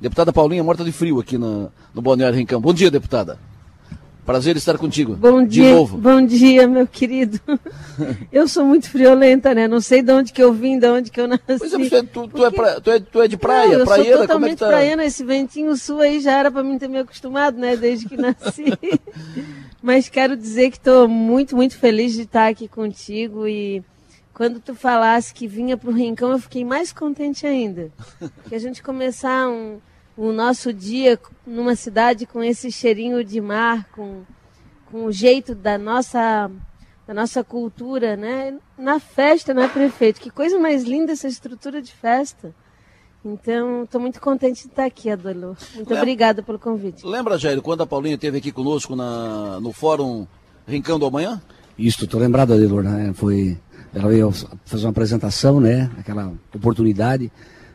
Deputada Paulinha morta de frio aqui no, no Balneário Rincão. Bom dia, deputada. Prazer estar contigo. Bom dia, de novo. bom dia, meu querido. Eu sou muito friolenta, né? Não sei de onde que eu vim, de onde que eu nasci. Pois é, tu, tu, é, pra, tu, é, tu é de praia, Não, eu praieira, sou totalmente é que tá? praiana, esse ventinho sul aí já era para mim ter me acostumado, né? Desde que nasci. Mas quero dizer que estou muito, muito feliz de estar aqui contigo e quando tu falasse que vinha para o Rincão, eu fiquei mais contente ainda. Que a gente começar um, o nosso dia numa cidade com esse cheirinho de mar, com, com o jeito da nossa, da nossa cultura, né? Na festa, né, prefeito? Que coisa mais linda essa estrutura de festa. Então, estou muito contente de estar aqui, Adolfo. Muito Lembra, obrigada pelo convite. Lembra, Jair, quando a Paulinha esteve aqui conosco na, no Fórum Rincão do Amanhã? Isso, estou lembrado, Adelor, né? Foi, ela veio fazer uma apresentação, né? Aquela oportunidade.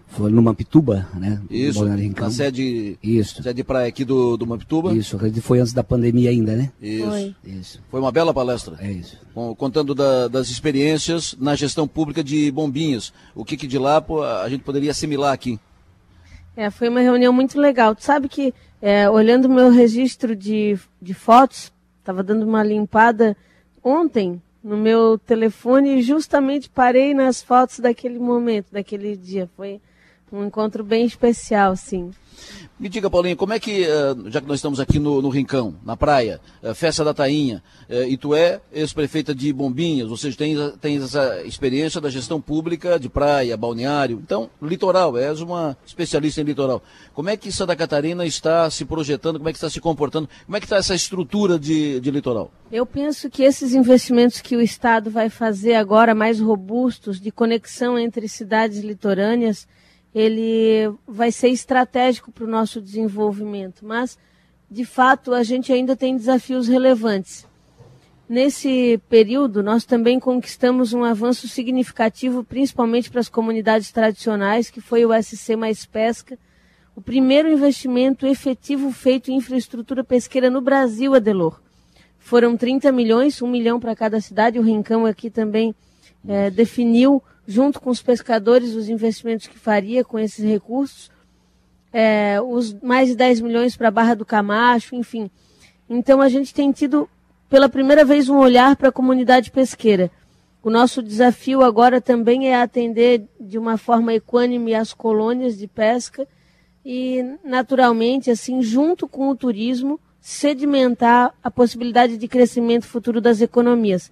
Foi no Mampituba, né? Isso, na sede, Isso. sede de praia aqui do, do Mampituba. Isso, acredito que foi antes da pandemia ainda, né? Isso. Foi, isso. foi uma bela palestra. É isso. contando da, das experiências na gestão pública de Bombinhas. O que, que de lá pô, a gente poderia assimilar aqui? É, foi uma reunião muito legal. Tu sabe que, é, olhando o meu registro de, de fotos, estava dando uma limpada ontem no meu telefone e justamente parei nas fotos daquele momento, daquele dia. Foi um encontro bem especial, sim. Me diga, Paulinho, como é que, eh, já que nós estamos aqui no, no Rincão, na praia, eh, festa da Tainha, eh, e tu é ex-prefeita de Bombinhas, ou seja, tens, tens essa experiência da gestão pública de praia, balneário, então, litoral, és uma especialista em litoral. Como é que Santa Catarina está se projetando, como é que está se comportando, como é que está essa estrutura de, de litoral? Eu penso que esses investimentos que o Estado vai fazer agora, mais robustos, de conexão entre cidades litorâneas, ele vai ser estratégico para o nosso desenvolvimento, mas de fato a gente ainda tem desafios relevantes. Nesse período, nós também conquistamos um avanço significativo, principalmente para as comunidades tradicionais, que foi o SC Mais Pesca, o primeiro investimento efetivo feito em infraestrutura pesqueira no Brasil, Adelor. Foram 30 milhões, um milhão para cada cidade, o Rincão aqui também é, definiu junto com os pescadores, os investimentos que faria com esses recursos, é, os mais de 10 milhões para a Barra do Camacho, enfim. Então a gente tem tido pela primeira vez um olhar para a comunidade pesqueira. O nosso desafio agora também é atender de uma forma equânime as colônias de pesca e, naturalmente, assim, junto com o turismo, sedimentar a possibilidade de crescimento futuro das economias.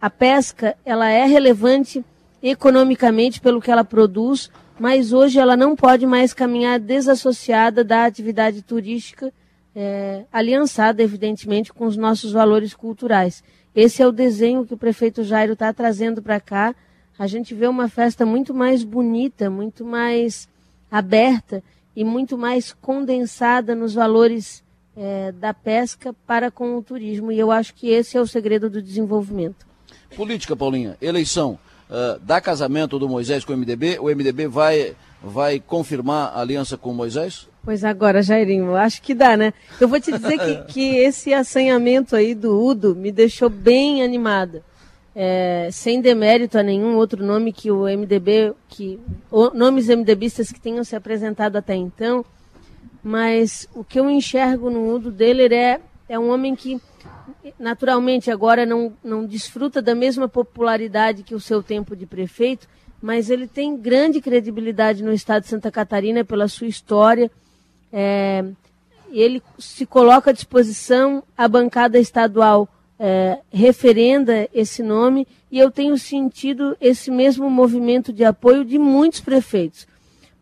A pesca, ela é relevante economicamente pelo que ela produz, mas hoje ela não pode mais caminhar desassociada da atividade turística, é, aliançada, evidentemente, com os nossos valores culturais. Esse é o desenho que o prefeito Jairo está trazendo para cá. A gente vê uma festa muito mais bonita, muito mais aberta e muito mais condensada nos valores é, da pesca para com o turismo. E eu acho que esse é o segredo do desenvolvimento. Política, Paulinha, eleição uh, dá casamento do Moisés com o MDB, o MDB vai, vai confirmar a aliança com o Moisés? Pois agora, Jairinho, acho que dá, né? Eu vou te dizer que, que esse assanhamento aí do Udo me deixou bem animada. É, sem demérito a nenhum outro nome que o MDB, que nomes MDBistas que tenham se apresentado até então, mas o que eu enxergo no Udo dele é, é um homem que naturalmente agora não, não desfruta da mesma popularidade que o seu tempo de prefeito, mas ele tem grande credibilidade no estado de Santa Catarina pela sua história. É, ele se coloca à disposição, a bancada estadual é, referenda esse nome e eu tenho sentido esse mesmo movimento de apoio de muitos prefeitos.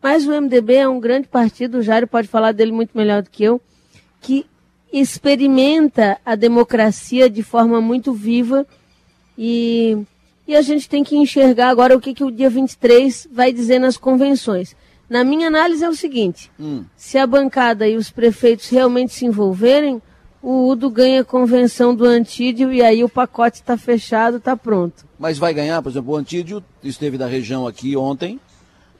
Mas o MDB é um grande partido, o Jário pode falar dele muito melhor do que eu, que experimenta a democracia de forma muito viva e, e a gente tem que enxergar agora o que, que o dia 23 vai dizer nas convenções. Na minha análise é o seguinte: hum. se a bancada e os prefeitos realmente se envolverem, o Udo ganha a convenção do Antídio e aí o pacote está fechado, está pronto. Mas vai ganhar, por exemplo, o Antídio esteve na região aqui ontem,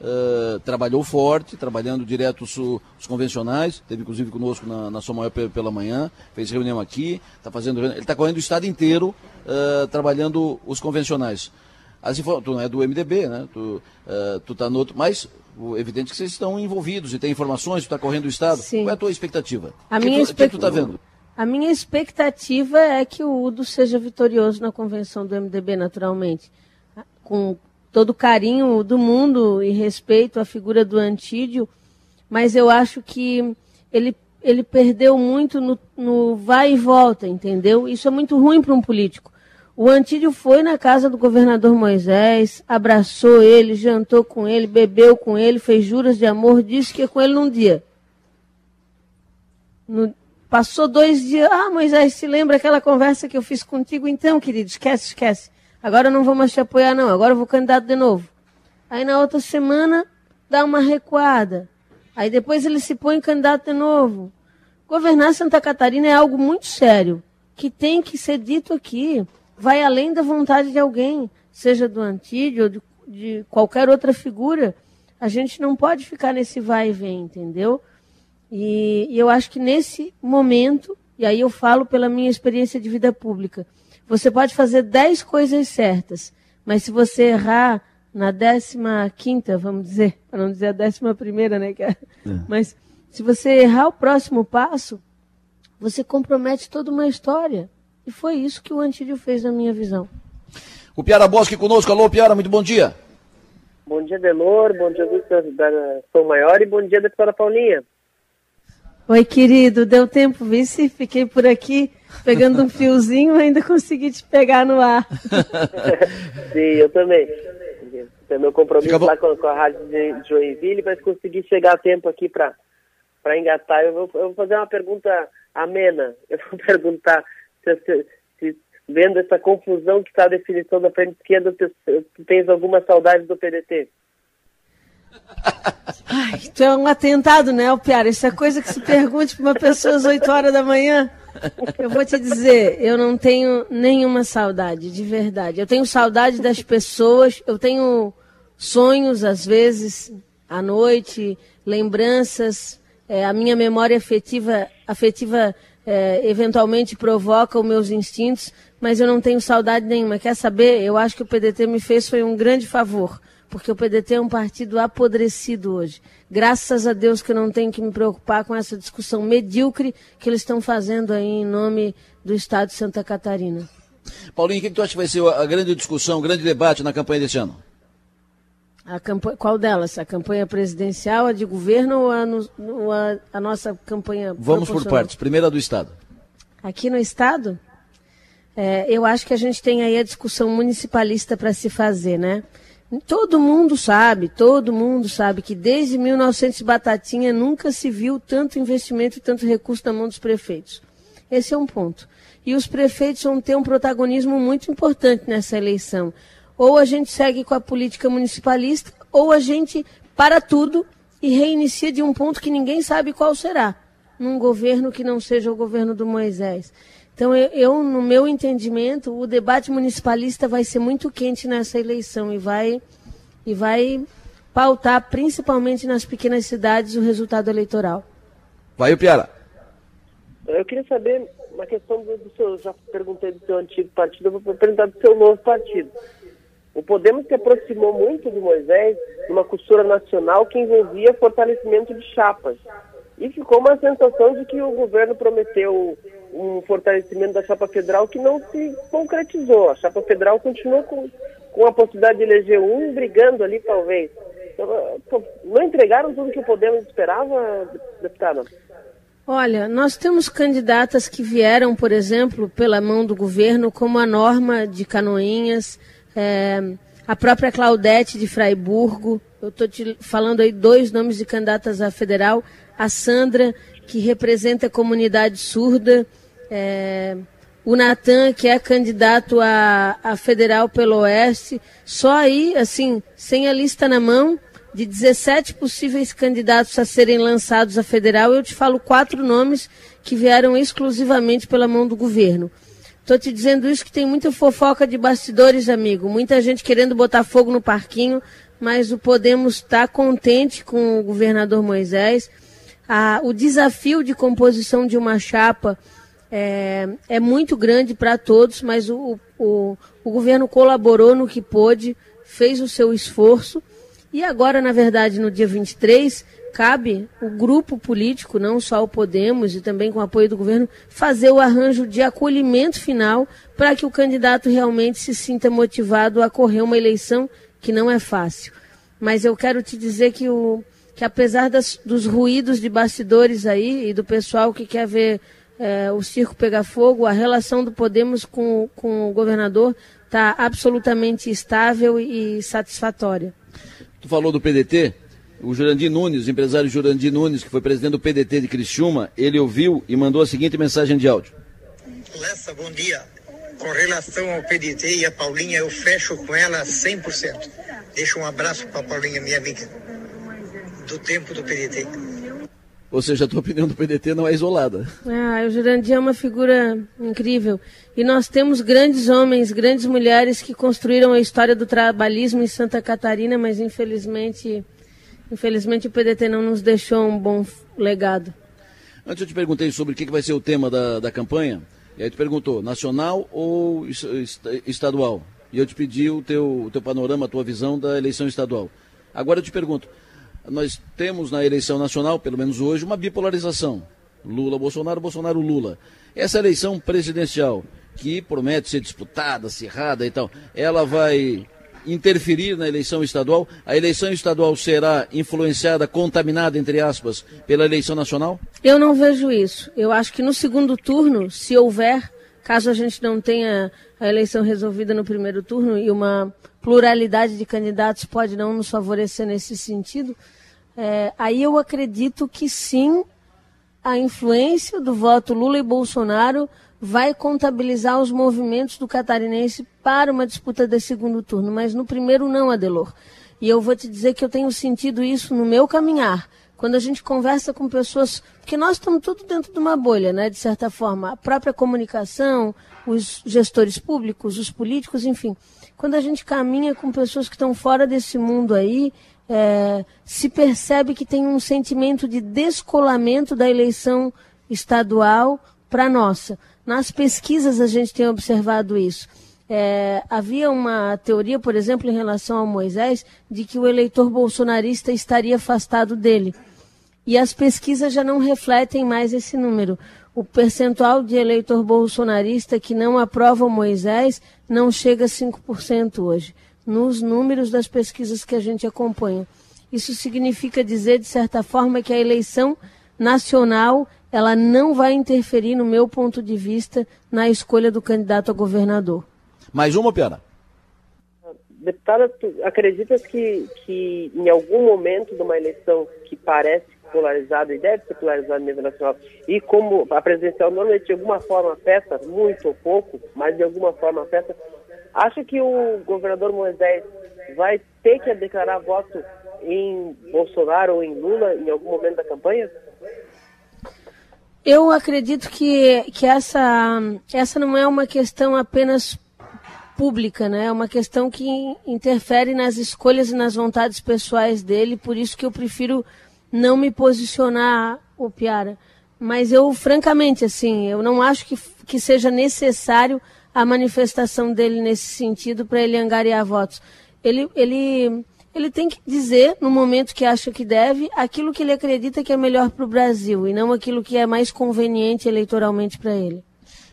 Uh, trabalhou forte, trabalhando direto os, os convencionais, teve inclusive conosco na, na Sua Maior pela manhã, fez reunião aqui, está fazendo ele está correndo o estado inteiro uh, trabalhando os convencionais. as tu não é do MDB, né? Tu, uh, tu tá no outro, mas evidente que vocês estão envolvidos e tem informações, tu está correndo o Estado. Sim. Qual é a tua expectativa? A que minha tu, expect... que tu tá vendo? A minha expectativa é que o Udo seja vitorioso na convenção do MDB, naturalmente. Com todo o carinho do mundo e respeito à figura do Antídio, mas eu acho que ele, ele perdeu muito no, no vai e volta, entendeu? Isso é muito ruim para um político. O Antídio foi na casa do governador Moisés, abraçou ele, jantou com ele, bebeu com ele, fez juras de amor, disse que ia com ele num dia. No, passou dois dias. Ah, Moisés, se lembra aquela conversa que eu fiz contigo? Então, querido, esquece, esquece. Agora eu não vou mais te apoiar, não. Agora eu vou candidato de novo. Aí na outra semana dá uma recuada. Aí depois ele se põe candidato de novo. Governar Santa Catarina é algo muito sério, que tem que ser dito aqui vai além da vontade de alguém, seja do Antídio ou de, de qualquer outra figura. A gente não pode ficar nesse vai e vem, entendeu? E, e eu acho que nesse momento, e aí eu falo pela minha experiência de vida pública, você pode fazer dez coisas certas, mas se você errar na décima quinta, vamos dizer, para não dizer a décima primeira, né? É, é. Mas se você errar o próximo passo, você compromete toda uma história. E foi isso que o Antídio fez na minha visão. O Piara Bosque conosco. Alô, Piara, muito bom dia. Bom dia, Delor. Bom dia, Victor da São Maior. E bom dia, deputada Paulinha. Oi, querido. Deu tempo, vice? Fiquei por aqui pegando um fiozinho ainda consegui te pegar no ar. Sim, eu também. Tem meu compromisso lá com, com, a Rádio de Joinville, mas consegui chegar a tempo aqui para engatar. Eu vou, eu vou fazer uma pergunta amena. Eu vou perguntar se, se, vendo essa confusão que está a definição da frente esquerda, tu, tu tens alguma saudade do PDT? Ai, tu é um atentado, né, Piara? Isso é coisa que se pergunte para uma pessoa às 8 horas da manhã. Eu vou te dizer, eu não tenho nenhuma saudade, de verdade. Eu tenho saudade das pessoas, eu tenho sonhos, às vezes, à noite, lembranças. É, a minha memória afetiva, afetiva é, eventualmente provoca os meus instintos, mas eu não tenho saudade nenhuma. Quer saber? Eu acho que o PDT me fez foi um grande favor, porque o PDT é um partido apodrecido hoje. Graças a Deus que eu não tenho que me preocupar com essa discussão medíocre que eles estão fazendo aí em nome do Estado de Santa Catarina. Paulinho, o que, que tu acha que vai ser a grande discussão, o grande debate na campanha desse ano? A campanha, qual delas? A campanha presidencial, a de governo ou a, no, a, a nossa campanha Vamos por partes. Primeiro a do Estado. Aqui no Estado, é, eu acho que a gente tem aí a discussão municipalista para se fazer, né? Todo mundo sabe, todo mundo sabe que desde 1900 Batatinha nunca se viu tanto investimento e tanto recurso na mão dos prefeitos. Esse é um ponto. E os prefeitos vão ter um protagonismo muito importante nessa eleição. Ou a gente segue com a política municipalista, ou a gente para tudo e reinicia de um ponto que ninguém sabe qual será, num governo que não seja o governo do Moisés. Então, eu, eu, no meu entendimento, o debate municipalista vai ser muito quente nessa eleição e vai, e vai pautar, principalmente nas pequenas cidades, o resultado eleitoral. Vai, o Piara. Eu queria saber uma questão do, do seu, já perguntei do seu antigo partido, eu vou perguntar do seu novo partido. O Podemos se aproximou muito de Moisés numa costura nacional que envolvia fortalecimento de chapas. E ficou uma sensação de que o governo prometeu um fortalecimento da chapa federal que não se concretizou. A chapa federal continuou com, com a possibilidade de eleger um, brigando ali, talvez. Então, não entregaram tudo que o Podemos esperava, deputada? Olha, nós temos candidatas que vieram, por exemplo, pela mão do governo, como a Norma de Canoinhas, é, a própria Claudete de Fraiburgo, eu estou te falando aí dois nomes de candidatas a federal, a Sandra, que representa a comunidade surda, é, o Natan, que é candidato a, a federal pelo Oeste, só aí, assim, sem a lista na mão, de 17 possíveis candidatos a serem lançados a federal, eu te falo quatro nomes que vieram exclusivamente pela mão do governo. Estou te dizendo isso que tem muita fofoca de bastidores, amigo. Muita gente querendo botar fogo no parquinho, mas o Podemos está contente com o governador Moisés. Ah, o desafio de composição de uma chapa é, é muito grande para todos, mas o, o, o, governo colaborou no que pôde, fez o seu esforço, e agora, na verdade, no dia 23, cabe o grupo político, não só o Podemos, e também com o apoio do governo, fazer o arranjo de acolhimento final para que o candidato realmente se sinta motivado a correr uma eleição que não é fácil. Mas eu quero te dizer que, o, que apesar das, dos ruídos de bastidores aí e do pessoal que quer ver é, o circo pegar fogo, a relação do Podemos com, com o governador está absolutamente estável e satisfatória. Tu falou do PDT, o Jurandir Nunes, o empresário Jurandir Nunes, que foi presidente do PDT de Criciúma, ele ouviu e mandou a seguinte mensagem de áudio. Lessa, bom dia. Com relação ao PDT e a Paulinha, eu fecho com ela 100%. Deixa um abraço para a Paulinha, minha amiga, do tempo do PDT. Ou seja, a tua opinião do PDT não é isolada. Ah, o Jurandir é uma figura incrível. E nós temos grandes homens, grandes mulheres que construíram a história do trabalhismo em Santa Catarina, mas infelizmente Infelizmente o PDT não nos deixou um bom legado. Antes eu te perguntei sobre o que vai ser o tema da, da campanha, e aí tu perguntou, nacional ou estadual? E eu te pedi o teu, o teu panorama, a tua visão da eleição estadual. Agora eu te pergunto, nós temos na eleição nacional, pelo menos hoje, uma bipolarização. Lula-Bolsonaro, Bolsonaro-Lula. Essa eleição presidencial, que promete ser disputada, acirrada e tal, ela vai interferir na eleição estadual? A eleição estadual será influenciada, contaminada, entre aspas, pela eleição nacional? Eu não vejo isso. Eu acho que no segundo turno, se houver, caso a gente não tenha a eleição resolvida no primeiro turno e uma pluralidade de candidatos pode não nos favorecer nesse sentido, é, aí eu acredito que sim, a influência do voto Lula e Bolsonaro vai contabilizar os movimentos do catarinense para uma disputa de segundo turno, mas no primeiro não, Adelor. E eu vou te dizer que eu tenho sentido isso no meu caminhar. Quando a gente conversa com pessoas, porque nós estamos tudo dentro de uma bolha, né, de certa forma, a própria comunicação, os gestores públicos, os políticos, enfim. Quando a gente caminha com pessoas que estão fora desse mundo aí, é, se percebe que tem um sentimento de descolamento da eleição estadual para nossa. Nas pesquisas a gente tem observado isso. É, havia uma teoria, por exemplo, em relação ao Moisés, de que o eleitor bolsonarista estaria afastado dele. E as pesquisas já não refletem mais esse número. O percentual de eleitor bolsonarista que não aprova o Moisés não chega a 5% hoje, nos números das pesquisas que a gente acompanha. Isso significa dizer, de certa forma, que a eleição nacional ela não vai interferir, no meu ponto de vista, na escolha do candidato a governador. Mais uma, Piara? Deputada, acreditas que, que em algum momento de uma eleição que parece polarizada e deve ser polarizada no nível nacional, e como a presidencial normalmente de alguma forma afeta, muito ou pouco, mas de alguma forma afeta, acha que o governador Moisés vai ter que declarar voto em Bolsonaro ou em Lula em algum momento da campanha? Eu acredito que, que essa, essa não é uma questão apenas pública, né? É uma questão que interfere nas escolhas e nas vontades pessoais dele, por isso que eu prefiro não me posicionar, o Piara. Mas eu, francamente, assim, eu não acho que, que seja necessário a manifestação dele nesse sentido para ele angariar votos. Ele, ele ele tem que dizer, no momento que acha que deve, aquilo que ele acredita que é melhor para o Brasil e não aquilo que é mais conveniente eleitoralmente para ele.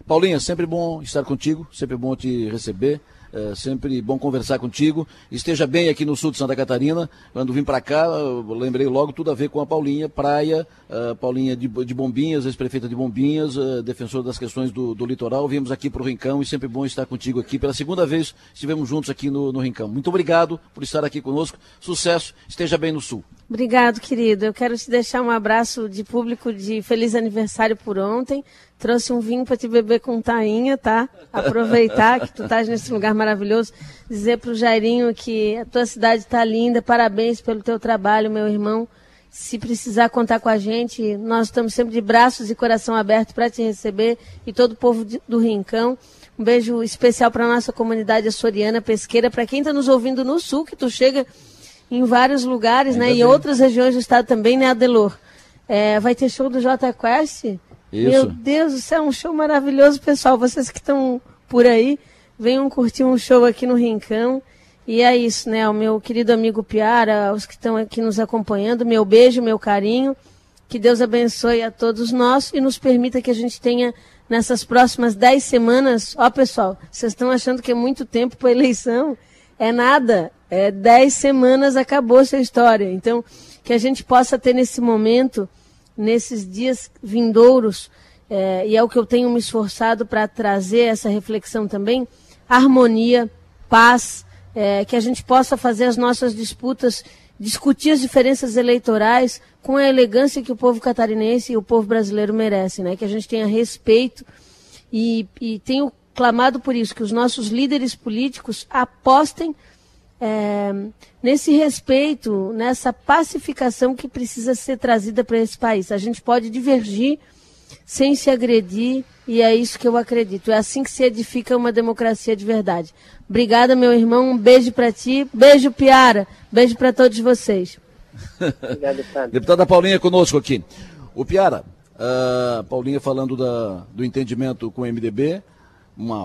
Paulinha, sempre bom estar contigo, sempre bom te receber. É sempre bom conversar contigo. Esteja bem aqui no sul de Santa Catarina. Quando vim para cá, lembrei logo tudo a ver com a Paulinha, praia, uh, Paulinha de, de Bombinhas, ex-prefeita de Bombinhas, uh, defensora das questões do, do litoral. Viemos aqui para o Rincão e sempre bom estar contigo aqui. Pela segunda vez estivemos juntos aqui no, no Rincão. Muito obrigado por estar aqui conosco. Sucesso, esteja bem no sul. Obrigado, querido. Eu quero te deixar um abraço de público de feliz aniversário por ontem. Trouxe um vinho para te beber com tainha, tá? Aproveitar que tu estás nesse lugar maravilhoso. Dizer para o Jairinho que a tua cidade está linda. Parabéns pelo teu trabalho, meu irmão. Se precisar contar com a gente, nós estamos sempre de braços e coração aberto para te receber e todo o povo do Rincão. Um beijo especial para nossa comunidade açoriana pesqueira. Para quem está nos ouvindo no sul, que tu chega em vários lugares, Ainda né? Bem. E outras regiões do estado também, né, Adelor? É, vai ter show do J Quest isso. Meu Deus do céu, um show maravilhoso, pessoal. Vocês que estão por aí, venham curtir um show aqui no Rincão. E é isso, né? O meu querido amigo Piara, os que estão aqui nos acompanhando, meu beijo, meu carinho. Que Deus abençoe a todos nós e nos permita que a gente tenha nessas próximas dez semanas. Ó, pessoal, vocês estão achando que é muito tempo para eleição? É nada. É dez semanas, acabou essa história. Então, que a gente possa ter nesse momento, nesses dias vindouros, é, e é o que eu tenho me esforçado para trazer essa reflexão também, harmonia, paz, é, que a gente possa fazer as nossas disputas, discutir as diferenças eleitorais com a elegância que o povo catarinense e o povo brasileiro merecem, né? que a gente tenha respeito e, e tenho clamado por isso, que os nossos líderes políticos apostem é, nesse respeito, nessa pacificação que precisa ser trazida para esse país. A gente pode divergir sem se agredir, e é isso que eu acredito. É assim que se edifica uma democracia de verdade. Obrigada, meu irmão. Um beijo para ti. Beijo, Piara. Beijo para todos vocês. Obrigado, Deputada Paulinha conosco aqui. O Piara, uh, Paulinha falando da, do entendimento com o MDB uma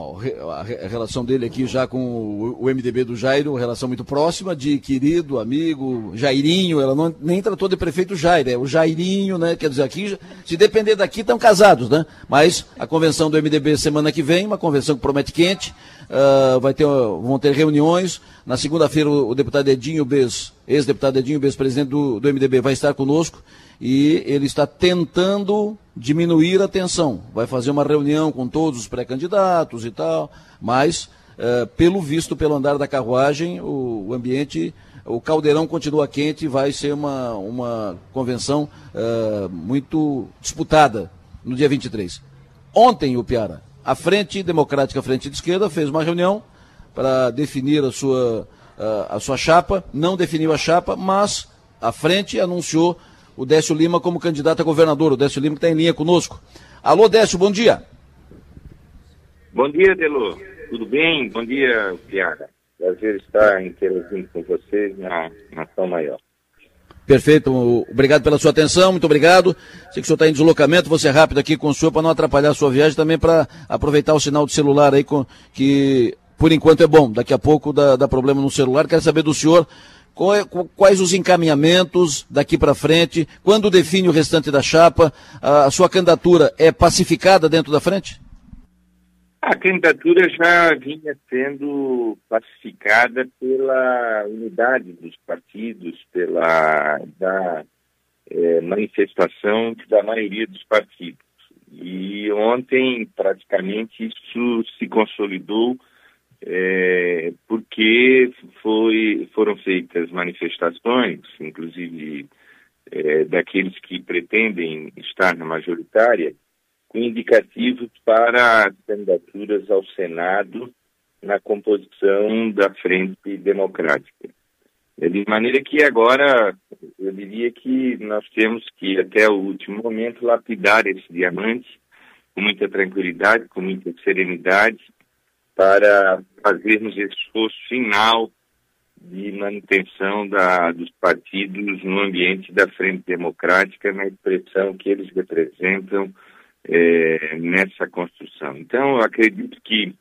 a relação dele aqui já com o, MDB do Jairo, relação muito próxima, de querido, amigo, Jairinho, ela não, nem tratou de prefeito Jairo, é o Jairinho, né? Quer dizer, aqui, se depender daqui, estão casados, né? Mas a convenção do MDB semana que vem, uma convenção que promete quente, uh, vai ter, vão ter reuniões. Na segunda-feira, o, o, deputado Edinho Bez, ex-deputado Edinho Bez, presidente do, do MDB, vai estar conosco e ele está tentando diminuir a tensão. Vai fazer uma reunião com todos os pré-candidatos e tal, mas, uh, pelo visto, pelo andar da carruagem, o, o, ambiente, o caldeirão continua quente e vai ser uma, uma convenção uh, muito disputada no dia 23. Ontem, o Piara, a Frente Democrática, a Frente de Esquerda, fez uma reunião para definir a sua, uh, a sua chapa, não definiu a chapa, mas a Frente anunciou o Décio Lima como candidato a governador. O Décio Lima que está em linha conosco. Alô, Décio, bom dia. Bom dia, Delo. Tudo bem? Bom dia, Piara. Prazer estar interagindo com vocês na Nação Maior. Perfeito, obrigado pela sua atenção, muito obrigado. Sei que o senhor está em deslocamento, vou ser rápido aqui com o senhor para não atrapalhar a sua viagem, também para aproveitar o sinal de celular aí, que por enquanto é bom, daqui a pouco dá, dá problema no celular. Quero saber do senhor quais os encaminhamentos daqui para frente? Quando define o restante da chapa? A sua candidatura é pacificada dentro da frente? A candidatura já vinha sendo pacificada pela unidade dos partidos, pela da, é, manifestação da maioria dos partidos. E ontem, praticamente, isso se consolidou é, porque foi, foram feitas manifestações, inclusive é, daqueles que pretendem estar na majoritária, com indicativos para candidaturas ao Senado na composição da Frente Democrática. De maneira que agora eu diria que nós temos que, até o último momento, lapidar esse diamante com muita tranquilidade, com muita serenidade, para fazermos esse esforço final de manutenção da, dos partidos no ambiente da Frente Democrática, na expressão que eles representam é, nessa construção. Então, acredito que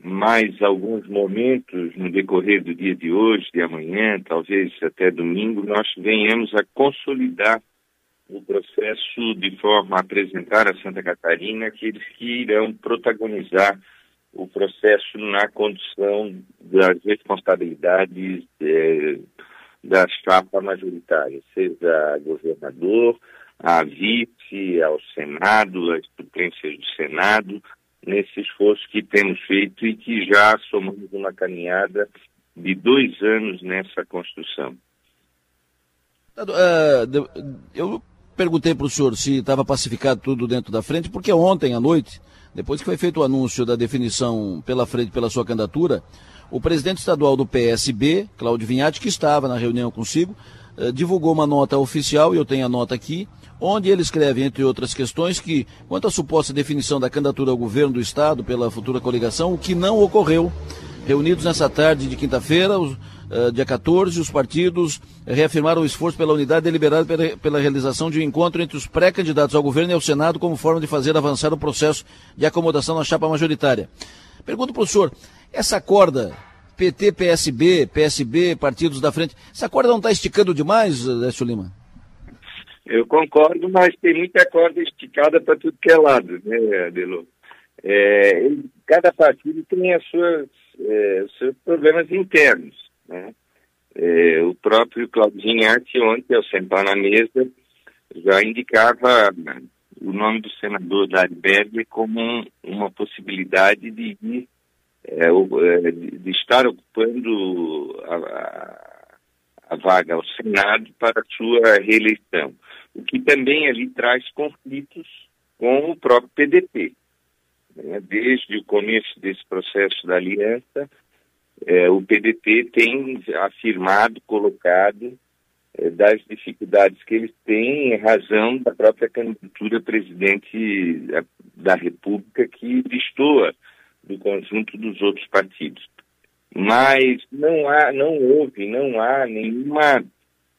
mais alguns momentos no decorrer do dia de hoje, de amanhã, talvez até domingo, nós venhamos a consolidar o processo de forma a apresentar a Santa Catarina aqueles que irão protagonizar o processo na condução das responsabilidades é, da chapa majoritária, seja governador, a vice, ao Senado, as suplências do Senado, nesse esforço que temos feito e que já somamos uma caminhada de dois anos nessa construção. Uh, eu perguntei para o senhor se estava pacificado tudo dentro da frente, porque ontem à noite depois que foi feito o anúncio da definição pela frente pela sua candidatura, o presidente estadual do PSB, Cláudio Vinhati, que estava na reunião consigo, eh, divulgou uma nota oficial, e eu tenho a nota aqui, onde ele escreve, entre outras questões, que, quanto à suposta definição da candidatura ao governo do Estado pela futura coligação, o que não ocorreu. Reunidos nessa tarde de quinta-feira, uh, dia 14, os partidos reafirmaram o esforço pela unidade deliberada pela, realização de um encontro entre os pré-candidatos ao governo e ao Senado como forma de fazer avançar o processo de acomodação na chapa majoritária. Pergunto senhor, essa corda, PT, PSB, PSB, partidos da frente, essa corda não está esticando demais, Décio Lima? Eu concordo, mas tem muita corda esticada para tudo que é lado, né, Adelo? É, cada partido tem as suas, é, seus problemas internos. Né? É, o próprio Claudinho Arte, ontem, ao sentar na mesa, já indicava o nome do senador Dário Berger como uma possibilidade de, é, é, de estar ocupando a, a, vaga ao Senado para sua reeleição, o que também ali traz conflitos com o próprio PDT. Né? Desde o começo desse processo da aliança, é, o PDT tem afirmado, colocado é, das dificuldades que eles têm em razão da própria candidatura presidente da, da República que destoa do conjunto dos outros partidos. Mas não há, não houve, não há nenhuma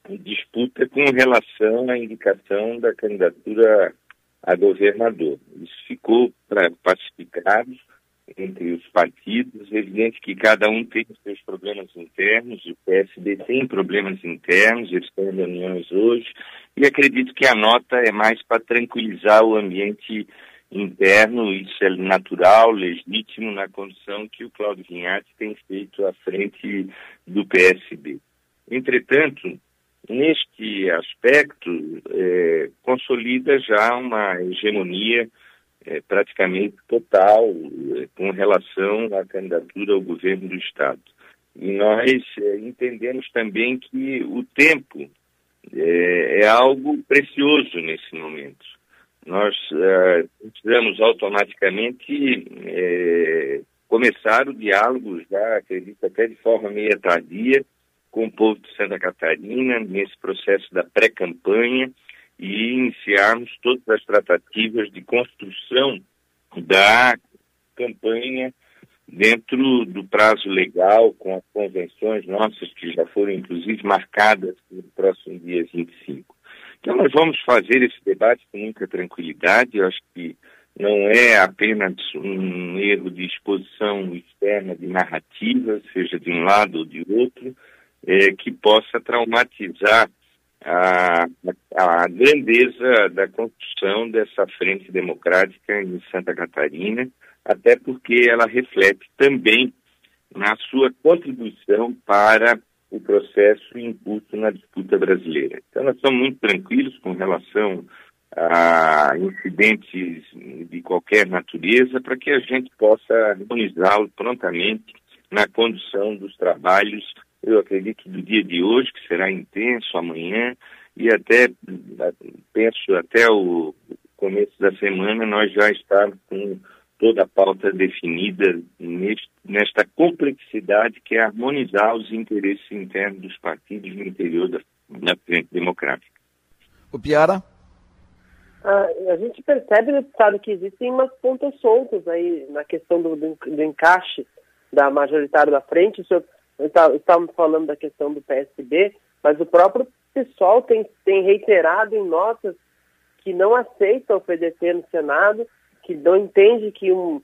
disputa com relação à indicação da candidatura a governador. Isso ficou pacificado entre os partidos. É evidente que cada um tem os seus problemas internos, o PSD tem problemas internos, eles estão em reuniões hoje, e acredito que a nota é mais para tranquilizar o ambiente interno, isso é natural, legítimo, na condição que o Cláudio Vinhati tem feito à frente do PSB. Entretanto, neste aspecto, é, consolida já uma hegemonia é, praticamente total é, com relação à candidatura ao governo do Estado. E nós é, entendemos também que o tempo é, é algo precioso nesse momento. Nós é, precisamos automaticamente é, começar o diálogo, já acredito até de forma meia tardia, com o povo de Santa Catarina, nesse processo da pré-campanha, e iniciarmos todas as tratativas de construção da campanha dentro do prazo legal, com as convenções nossas que já foram inclusive marcadas para o próximo dia 25. Então nós vamos fazer esse debate com muita tranquilidade, eu acho que não é apenas um erro de exposição externa de narrativa, seja de um lado ou de outro, é, que possa traumatizar a, a grandeza da construção dessa frente democrática em Santa Catarina, até porque ela reflete também na sua contribuição para o processo em curso na disputa brasileira. Então, nós estamos muito tranquilos com relação a incidentes de qualquer natureza, para que a gente possa harmonizá-lo prontamente na condução dos trabalhos eu acredito, do dia de hoje, que será intenso amanhã, e até, penso, até o começo da semana, nós já estamos com toda a pauta definida neste, nesta complexidade que é harmonizar os interesses internos dos partidos no interior da, da frente democrática. O Piara? Ah, a gente percebe, deputado, que existem umas pontas soltas aí na questão do, do, do encaixe da majoritária da frente. O senhor estávamos falando da questão do PSB, mas o próprio pessoal tem, tem reiterado em notas que não aceita o PDT no Senado, que não entende que um,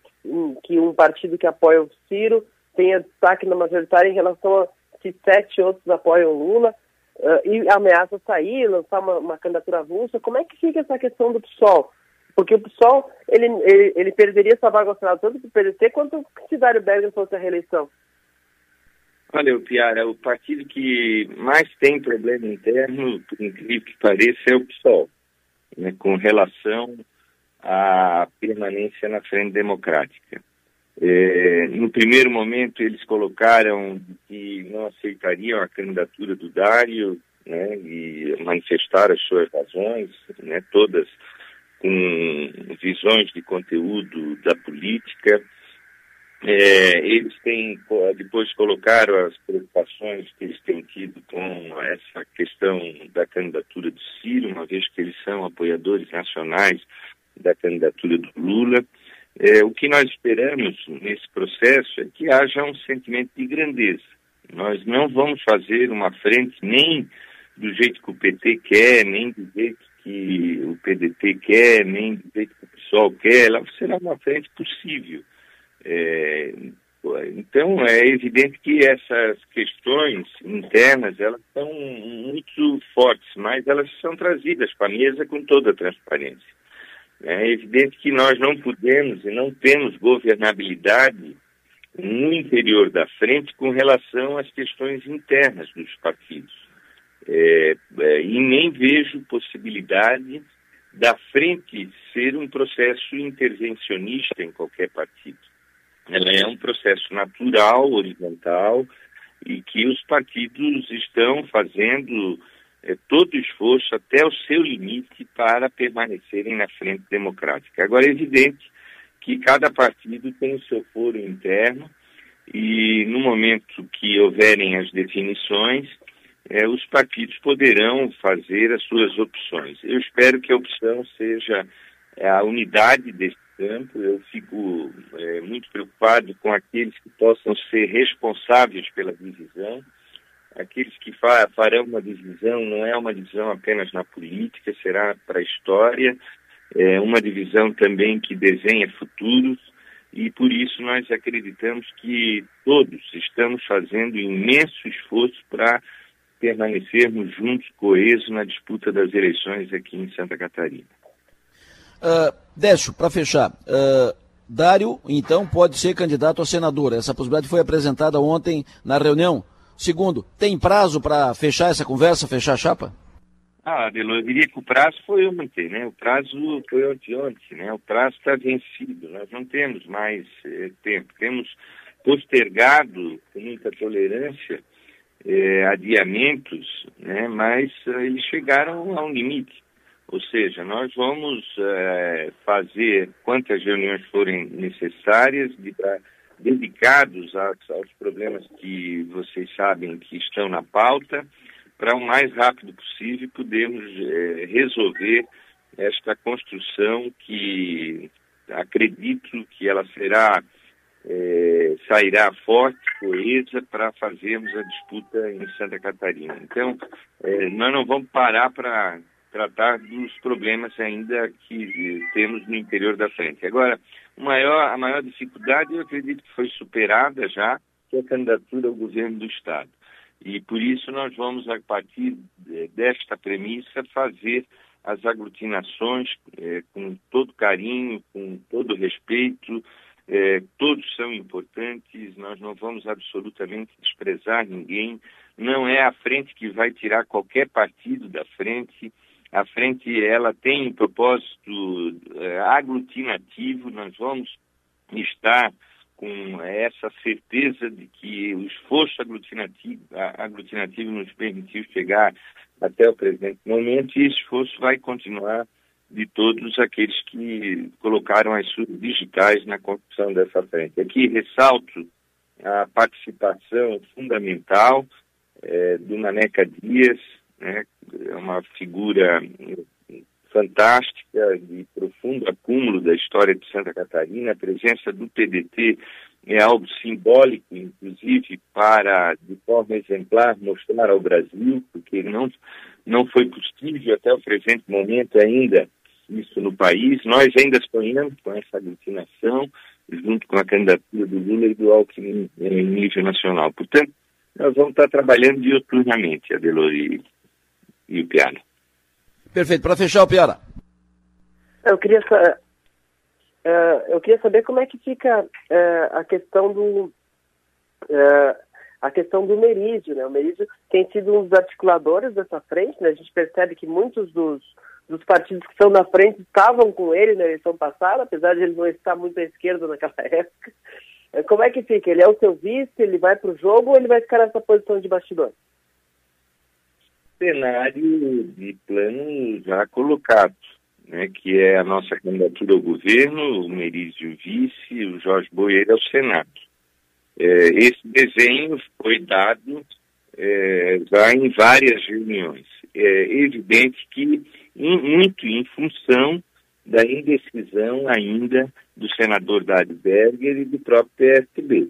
que um partido que apoia o Ciro tenha destaque na majoritária em relação a que sete outros apoiam Lula, uh, e ameaça sair, lançar uma, uma candidatura avulsa. Como é que fica essa questão do PSOL? Porque o PSOL, ele, ele, ele perderia essa vaga ao Senado tanto para o PDT quanto se Dário Berger fosse a reeleição. O Piara, o partido que mais tem problema interno, por incrível que pareça, é o PSOL, né, com relação à permanência na frente democrática. É, no primeiro momento, eles colocaram que não aceitariam a candidatura do Dário né, e manifestaram as suas razões, né, todas com visões de conteúdo da política. É, eles têm, depois colocaram as preocupações que eles têm tido com essa questão da candidatura do Ciro, uma vez que eles são apoiadores nacionais da candidatura do Lula. É, o que nós esperamos nesse processo é que haja um sentimento de grandeza. Nós não vamos fazer uma frente nem do jeito que o PT quer, nem do jeito que o PDT quer, nem do jeito que o PSOL quer. Ela será uma frente possível é, Então, é evidente que essas questões internas, elas são muito fortes, mas elas são trazidas para a mesa com toda a transparência. É evidente que nós não podemos e não temos governabilidade no interior da frente com relação às questões internas dos partidos. É, é, e nem vejo possibilidade da frente ser um processo intervencionista em qualquer partido. É um processo natural, horizontal, e que os partidos estão fazendo é, todo o esforço até o seu limite para permanecerem na frente democrática. Agora, é evidente que cada partido tem o seu foro interno e no momento que houverem as definições, é, os partidos poderão fazer as suas opções. Eu espero que a opção seja a unidade desse campo. Eu fico é, muito preocupado com aqueles que possam ser responsáveis pela divisão. Aqueles que fa farão uma divisão não é uma divisão apenas na política, será para a história, é uma divisão também que desenha futuros e por isso nós acreditamos que todos estamos fazendo imenso esforço para permanecermos juntos, coesos na disputa das eleições aqui em Santa Catarina. Uh, Décio, para fechar, uh, Dário, então, pode ser candidato a senador. Essa possibilidade foi apresentada ontem na reunião. Segundo, tem prazo para fechar essa conversa, fechar a chapa? Ah, Adelo, eu diria que o prazo foi ontem, né? O prazo foi ontem, né? O prazo está vencido. Nós não temos mais eh, tempo. Temos postergado com muita tolerância eh, adiamentos, né? Mas eh, eles chegaram a um limite. Ou seja, nós vamos eh, fazer quantas reuniões forem necessárias de, dedicados aos, aos problemas que vocês sabem que estão na pauta para o mais rápido possível podermos é, resolver esta construção que acredito que ela será é, sairá forte, coesa para fazermos a disputa em Santa Catarina. Então, é, nós não vamos parar para tratar dos problemas ainda que temos no interior da frente. Agora, maior, a maior dificuldade, eu acredito que foi superada já, que é a candidatura ao governo do Estado. E por isso nós vamos, a partir desta premissa, fazer as aglutinações é, com todo carinho, com todo respeito. É, todos são importantes, nós não vamos absolutamente desprezar ninguém. Não é a frente que vai tirar qualquer partido da frente. A frente ela tem um propósito é, aglutinativo. Nós vamos estar com essa certeza de que o esforço aglutinativo, aglutinativo nos permitiu chegar até o presente momento e esse esforço vai continuar de todos aqueles que colocaram as suas digitais na construção dessa frente. Aqui ressalto a participação fundamental é, do Maneca Dias, né, é uma figura fantástica, de profundo acúmulo da história de Santa Catarina. A presença do PDT é algo simbólico, inclusive, para, de forma exemplar, mostrar ao Brasil, porque não, não foi possível até o presente momento ainda isso no país. Nós ainda sonhamos com essa aglutinação, junto com a candidatura do Lula e do Alckmin em nível nacional. Portanto, nós vamos estar trabalhando dioturnamente, Adelor e, o Piano. Perfeito. Para fechar, o Piara. Eu queria, uh, eu queria saber como é que fica uh, a questão do uh, a questão do Merídio, né? O Merídio tem sido um dos articuladores dessa frente, né? A gente percebe que muitos dos, dos partidos que estão na frente estavam com ele na eleição passada, apesar de ele não estar muito à esquerda naquela época. Como é que fica? Ele é o seu vice, ele vai para o jogo ou ele vai ficar nessa posição de bastidor? Cenário de plano já colocado, né, que é a nossa candidatura ao governo, o Merizio vice, o Jorge Boeira ao Senado. É, esse desenho foi dado é, já em várias reuniões. É evidente que em, muito em função da indecisão ainda do senador Dário Berger e do próprio PSB.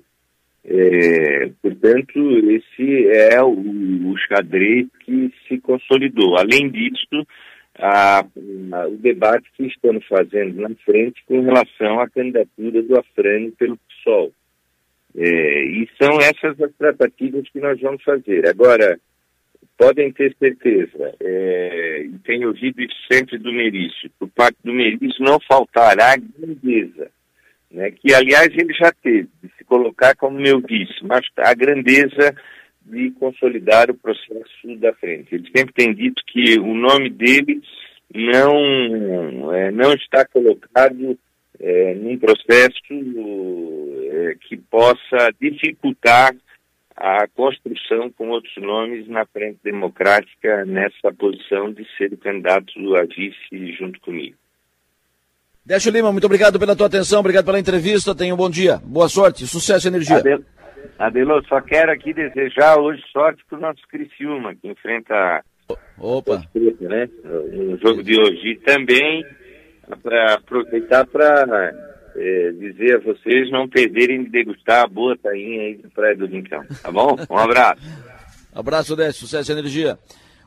É, portanto, esse é o, o, xadrez que se consolidou. Além disso, a, a, o debate que estamos fazendo na frente com relação à candidatura do Afrânio pelo PSOL. É, e são essas as tratativas que nós vamos fazer. Agora, podem ter certeza, é, tenho ouvido isso sempre do Merício, por parte do Merício não faltará grandeza, né, que aliás ele já teve, de se colocar como meu vice, mas a grandeza de consolidar o processo da frente. Ele sempre tem dito que o nome dele não, é, não está colocado é, num processo é, que possa dificultar a construção com outros nomes na frente democrática nessa posição de ser o candidato a vice junto comigo. Décio Lima, muito obrigado pela tua atenção, obrigado pela entrevista, tenha um bom dia, boa sorte, sucesso e energia. Adel, Adelo, só quero aqui desejar hoje sorte para o nosso Criciúma, que enfrenta Opa. Né, no jogo de hoje. E também para aproveitar para é, dizer a vocês não perderem de degustar a boa tainha aí da Praia do Rincão. Tá bom? Um abraço. abraço, Décio. Sucesso e energia.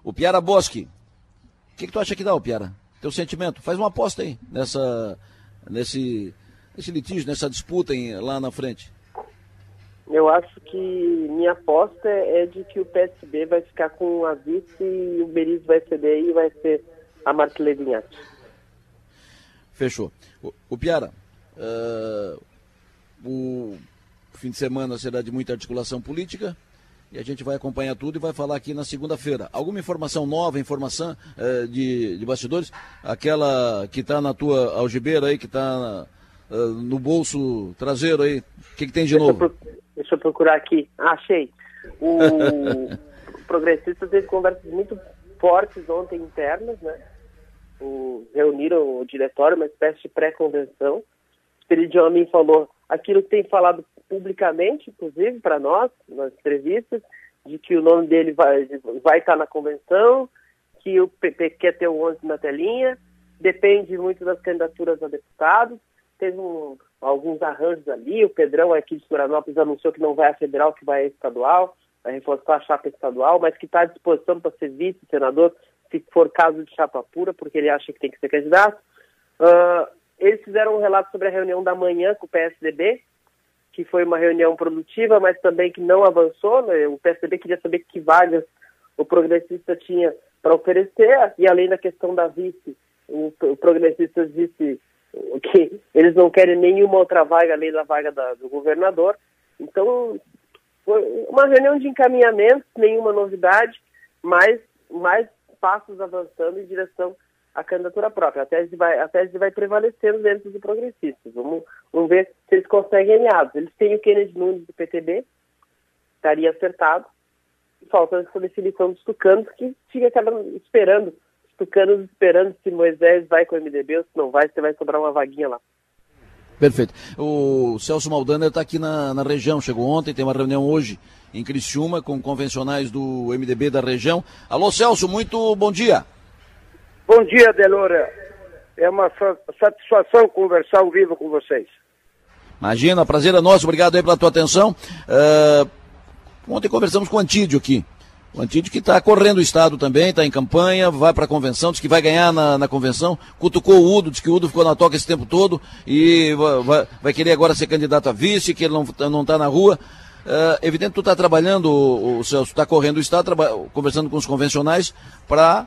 O Piara Bosque. O que, que tu acha que dá, o Piara? Teu sentimento? Faz uma aposta aí nessa, nesse, nesse litígio, nessa disputa em, lá na frente. Eu acho que minha aposta é de que o PSB vai ficar com a vice e o Berizzo vai ceder e vai ser a Marta Levinhati. Fechou. O, o Piara, uh, o fim de semana será de muita articulação política e a gente vai acompanhar tudo e vai falar aqui na segunda-feira. Alguma informação nova, informação uh, de, de bastidores? Aquela que está na tua algibeira aí, que está uh, no bolso traseiro aí, o que, que tem de deixa novo? Eu deixa eu procurar aqui. Ah, achei. O progressista teve conversas muito fortes ontem internas, né? O, reuniram o diretório, uma espécie de pré-convenção. Esperidião me falou aquilo que tem falado publicamente, inclusive para nós, nas entrevistas, de que o nome dele vai, vai estar na convenção, que o PP quer ter o 11 na telinha, depende muito das candidaturas a deputados. Teve um, alguns arranjos ali, o Pedrão aqui de Florianópolis anunciou que não vai a federal, que vai a estadual, vai reforçar a chapa estadual, mas que está à disposição para ser vice-senador, se for caso de chapa pura, porque ele acha que tem que ser candidato. Uh, eles fizeram um relato sobre a reunião da manhã com o PSDB, que foi uma reunião produtiva, mas também que não avançou. Né? O PSDB queria saber que vagas o progressista tinha para oferecer, e além da questão da vice, o, progressista disse que eles não querem nenhuma outra vaga além da vaga da, do governador. Então, foi uma reunião de encaminhamento, nenhuma novidade, mas mais passos avançando em direção à candidatura própria. A tese vai, a tese vai prevalecendo dentro do progressistas. Vamos, vamos ver se eles conseguem alinhados. Eles têm o Kennedy Nunes do PTB, estaria acertado. Falta a definição dos tucanos, que fica esperando tucanos esperando se Moisés vai com o MDB ou se não vai, se vai sobrar uma vaguinha lá. Perfeito. O Celso Maldaner está aqui na, na região, chegou ontem, tem uma reunião hoje em Criciúma com convencionais do MDB da região. Alô, Celso, muito bom dia. Bom dia, Delora. É uma satisfação conversar ao vivo com vocês. Imagina, prazer é nosso, obrigado aí pela tua atenção. Uh, ontem conversamos com o Antídio aqui. O Antídio que está correndo o Estado também, está em campanha, vai para a convenção, diz que vai ganhar na, na, convenção, cutucou o Udo, diz que o Udo ficou na toca esse tempo todo e vai, vai querer agora ser candidato a vice, que ele não está na rua. Uh, evidente tu está trabalhando, o Celso, está correndo o Estado, conversando com os convencionais para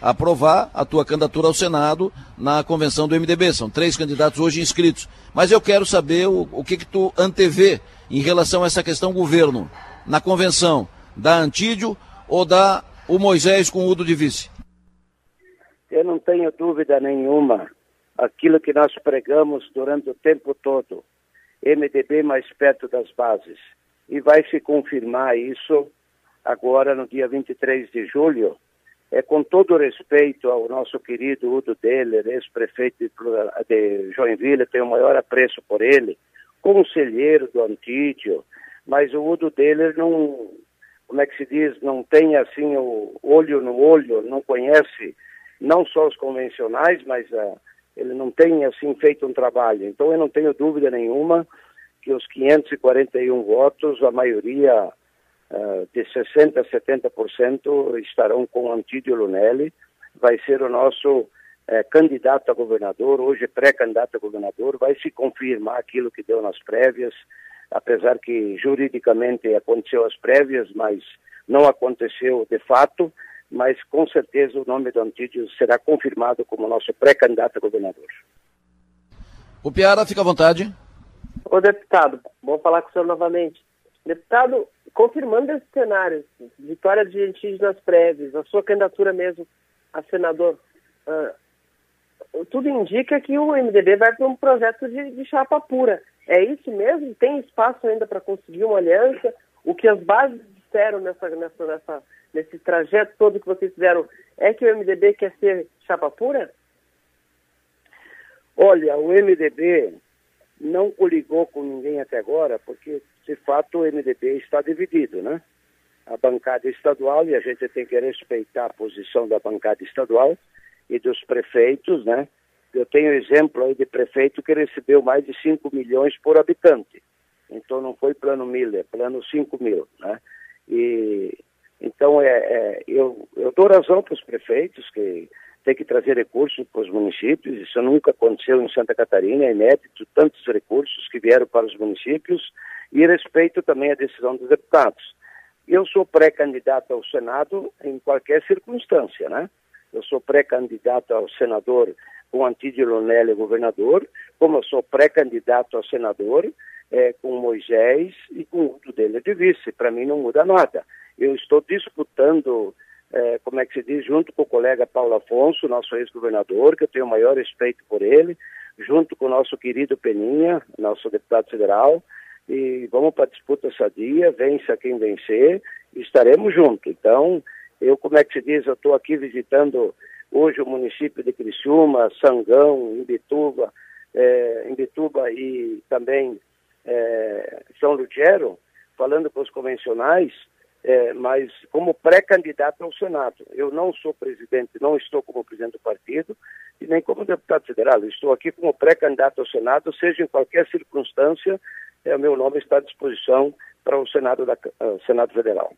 aprovar a tua candidatura ao Senado na convenção do MDB. São três candidatos hoje inscritos. Mas eu quero saber o, o que, que tu antevê em relação a essa questão governo na convenção da Antídio ou da o Moisés com o Udo de vice? Eu não tenho dúvida nenhuma. Aquilo que nós pregamos durante o tempo todo, MDB mais perto das bases. E vai se confirmar isso agora no dia 23 de julho. É com todo respeito ao nosso querido Udo Deller, ex-prefeito de Joinville, tenho o maior apreço por ele, conselheiro do Antídio, mas o Udo Deller não, como é que se diz, não tem assim o olho no olho, não conhece não só os convencionais, mas uh, ele não tem assim feito um trabalho. Então eu não tenho dúvida nenhuma que os 541 votos, a maioria uh, de 60% a 70% estarão com Antídio Lunelli, vai ser o nosso uh, candidato a governador, hoje pré-candidato a governador, vai se confirmar aquilo que deu nas prévias, apesar que juridicamente aconteceu as prévias, mas não aconteceu de fato, mas com certeza o nome do Antídio será confirmado como nosso pré-candidato a governador. O Piara, fica à vontade. Ô deputado, vou falar com o senhor novamente. Deputado, confirmando esse cenário, vitória de Antídio nas prévias, a sua candidatura mesmo a senador, uh, tudo indica que o MDB vai para um projeto de, de chapa pura. É isso mesmo? Tem espaço ainda para conseguir uma aliança? O que as bases disseram nessa, nessa, nessa, nesse trajeto todo que vocês fizeram é que o MDB quer ser chapa pura? Olha, o MDB não coligou com ninguém até agora, porque de fato o MDB está dividido, né? A bancada estadual, e a gente tem que respeitar a posição da bancada estadual e dos prefeitos, né? Eu tenho exemplo aí de prefeito que recebeu mais de 5 milhões por habitante. Então não foi plano Miller, plano 5 mil, né? E então é, é eu, eu dou razão para os prefeitos que tem que trazer recursos para os municípios. Isso nunca aconteceu em Santa Catarina, é inédito, tantos recursos que vieram para os municípios e respeito também a decisão dos deputados. Eu sou pré-candidato ao Senado em qualquer circunstância, né? Eu sou pré-candidato ao senador com Antídio Lonelli governador, como eu sou pré-candidato a senador é, com Moisés e com o dele de vice. Para mim não muda nada. Eu estou disputando, é, como é que se diz, junto com o colega Paulo Afonso, nosso ex-governador, que eu tenho o maior respeito por ele, junto com o nosso querido Peninha, nosso deputado federal, e vamos para a disputa sadia, vence a quem vencer, estaremos juntos. Então, eu, como é que se diz, eu estou aqui visitando hoje o município de Criciúma, Sangão, Imbituba, é, Imbituba e também é, São Lugero, falando com os convencionais, é, mas como pré-candidato ao Senado. Eu não sou presidente, não estou como presidente do partido e nem como deputado federal. estou aqui como pré-candidato ao Senado, seja em qualquer circunstância, é, o meu nome está à disposição para o Senado, da, uh, Senado Federal.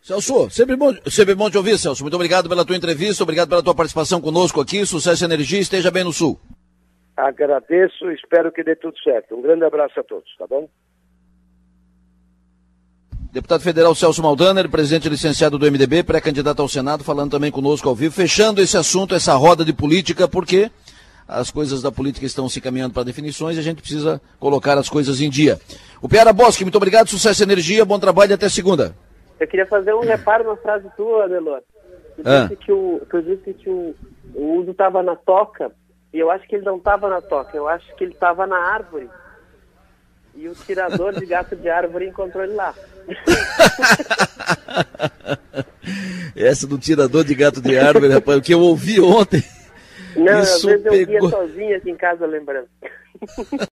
Celso, sempre bom, sempre bom te ouvir, Celso. Muito obrigado pela tua entrevista, obrigado pela tua participação conosco aqui. Sucesso e energia, esteja bem no Sul. Agradeço, espero que dê tudo certo. Um grande abraço a todos, tá bom? Deputado Federal Celso Maldaner, presidente licenciado do MDB, pré-candidato ao Senado, falando também conosco ao vivo, fechando esse assunto, essa roda de política, porque as coisas da política estão se caminhando para definições e a gente precisa colocar as coisas em dia. O Piara Bosque, muito obrigado, sucesso e energia, bom trabalho e até segunda. Eu queria fazer um reparo na frase tua, Adelor. Tu ah. disse que o, tu disse que o, o uso estava na toca, e eu acho que ele não estava na toca, eu acho que ele estava na árvore. E o tirador de gato de árvore encontrou ele lá. Essa do tirador de gato de árvore, rapaz, o que eu ouvi ontem. Não, Isso às vezes eu pegou... via sozinho aqui em casa lembrando.